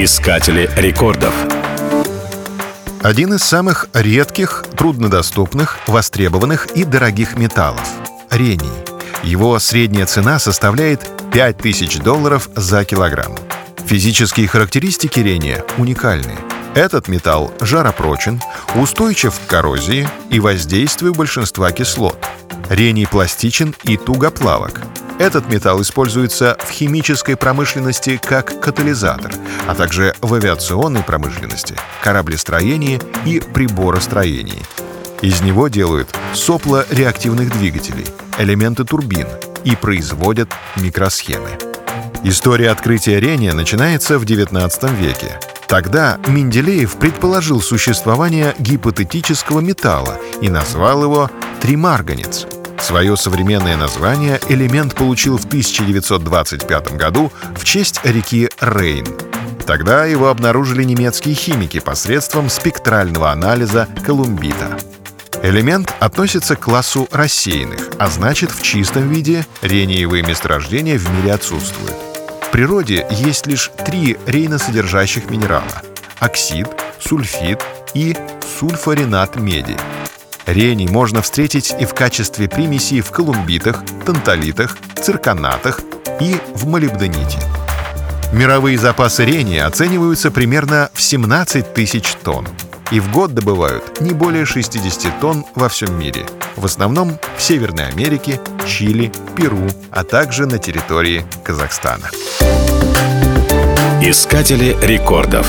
Искатели рекордов. Один из самых редких, труднодоступных, востребованных и дорогих металлов — рений. Его средняя цена составляет 5000 долларов за килограмм. Физические характеристики рения уникальны. Этот металл жаропрочен, устойчив к коррозии и воздействию большинства кислот. Рений пластичен и тугоплавок. Этот металл используется в химической промышленности как катализатор, а также в авиационной промышленности, кораблестроении и приборостроении. Из него делают сопла реактивных двигателей, элементы турбин и производят микросхемы. История открытия рения начинается в XIX веке. Тогда Менделеев предположил существование гипотетического металла и назвал его тримарганец — Свое современное название элемент получил в 1925 году в честь реки Рейн. Тогда его обнаружили немецкие химики посредством спектрального анализа колумбита. Элемент относится к классу рассеянных, а значит в чистом виде рениевые месторождения в мире отсутствуют. В природе есть лишь три рейносодержащих минерала – оксид, сульфид и сульфоринат меди – Рений можно встретить и в качестве примесей в колумбитах, танталитах, цирконатах и в молибдените. Мировые запасы рения оцениваются примерно в 17 тысяч тонн. И в год добывают не более 60 тонн во всем мире. В основном в Северной Америке, Чили, Перу, а также на территории Казахстана. Искатели рекордов.